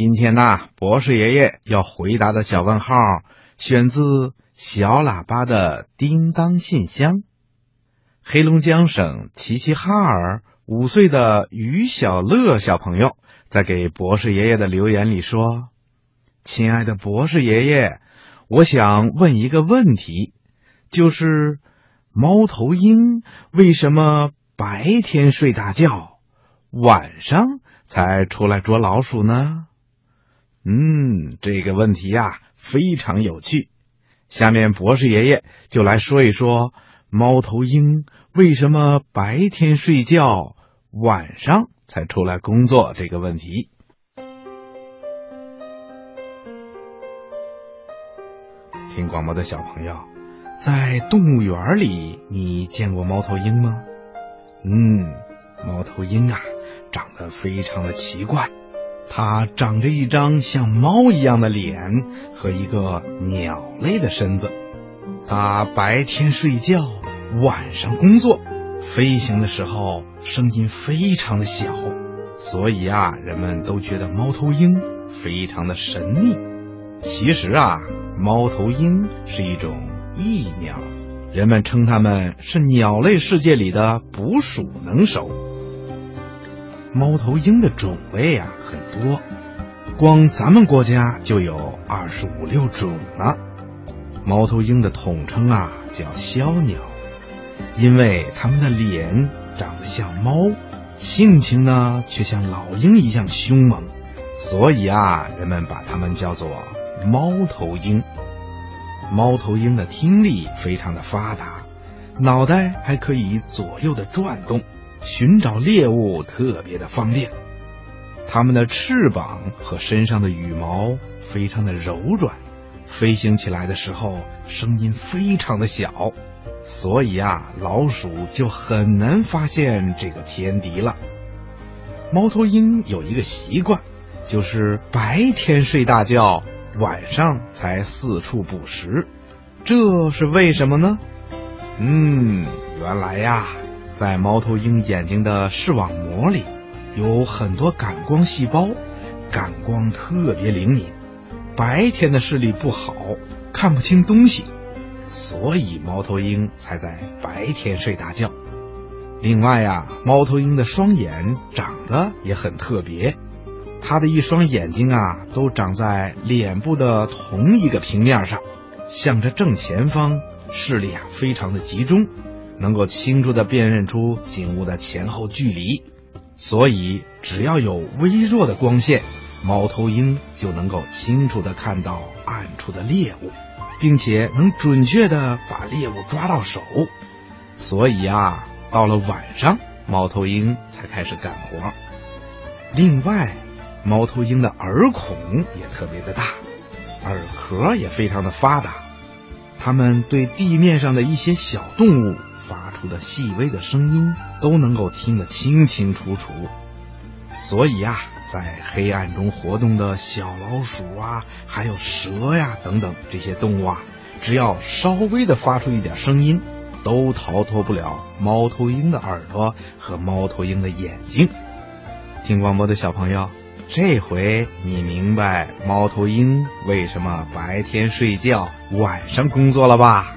今天呢，博士爷爷要回答的小问号选自小喇叭的叮当信箱。黑龙江省齐齐哈尔五岁的于小乐小朋友在给博士爷爷的留言里说：“亲爱的博士爷爷，我想问一个问题，就是猫头鹰为什么白天睡大觉，晚上才出来捉老鼠呢？”嗯，这个问题呀非常有趣。下面博士爷爷就来说一说猫头鹰为什么白天睡觉，晚上才出来工作这个问题。听广播的小朋友，在动物园里你见过猫头鹰吗？嗯，猫头鹰啊，长得非常的奇怪。它长着一张像猫一样的脸和一个鸟类的身子，它白天睡觉，晚上工作，飞行的时候声音非常的小，所以啊，人们都觉得猫头鹰非常的神秘。其实啊，猫头鹰是一种异鸟，人们称它们是鸟类世界里的捕鼠能手。猫头鹰的种类啊很多，光咱们国家就有二十五六种呢。猫头鹰的统称啊叫枭鸟，因为它们的脸长得像猫，性情呢却像老鹰一样凶猛，所以啊人们把它们叫做猫头鹰。猫头鹰的听力非常的发达，脑袋还可以左右的转动。寻找猎物特别的方便，它们的翅膀和身上的羽毛非常的柔软，飞行起来的时候声音非常的小，所以啊，老鼠就很难发现这个天敌了。猫头鹰有一个习惯，就是白天睡大觉，晚上才四处捕食，这是为什么呢？嗯，原来呀。在猫头鹰眼睛的视网膜里，有很多感光细胞，感光特别灵敏。白天的视力不好，看不清东西，所以猫头鹰才在白天睡大觉。另外呀，猫头鹰的双眼长得也很特别，它的一双眼睛啊，都长在脸部的同一个平面上，向着正前方，视力啊非常的集中。能够清楚的辨认出景物的前后距离，所以只要有微弱的光线，猫头鹰就能够清楚的看到暗处的猎物，并且能准确的把猎物抓到手。所以啊，到了晚上，猫头鹰才开始干活。另外，猫头鹰的耳孔也特别的大，耳壳也非常的发达，它们对地面上的一些小动物。发出的细微的声音都能够听得清清楚楚，所以呀，在黑暗中活动的小老鼠啊，还有蛇呀等等这些动物啊，只要稍微的发出一点声音，都逃脱不了猫头鹰的耳朵和猫头鹰的眼睛。听广播的小朋友，这回你明白猫头鹰为什么白天睡觉，晚上工作了吧？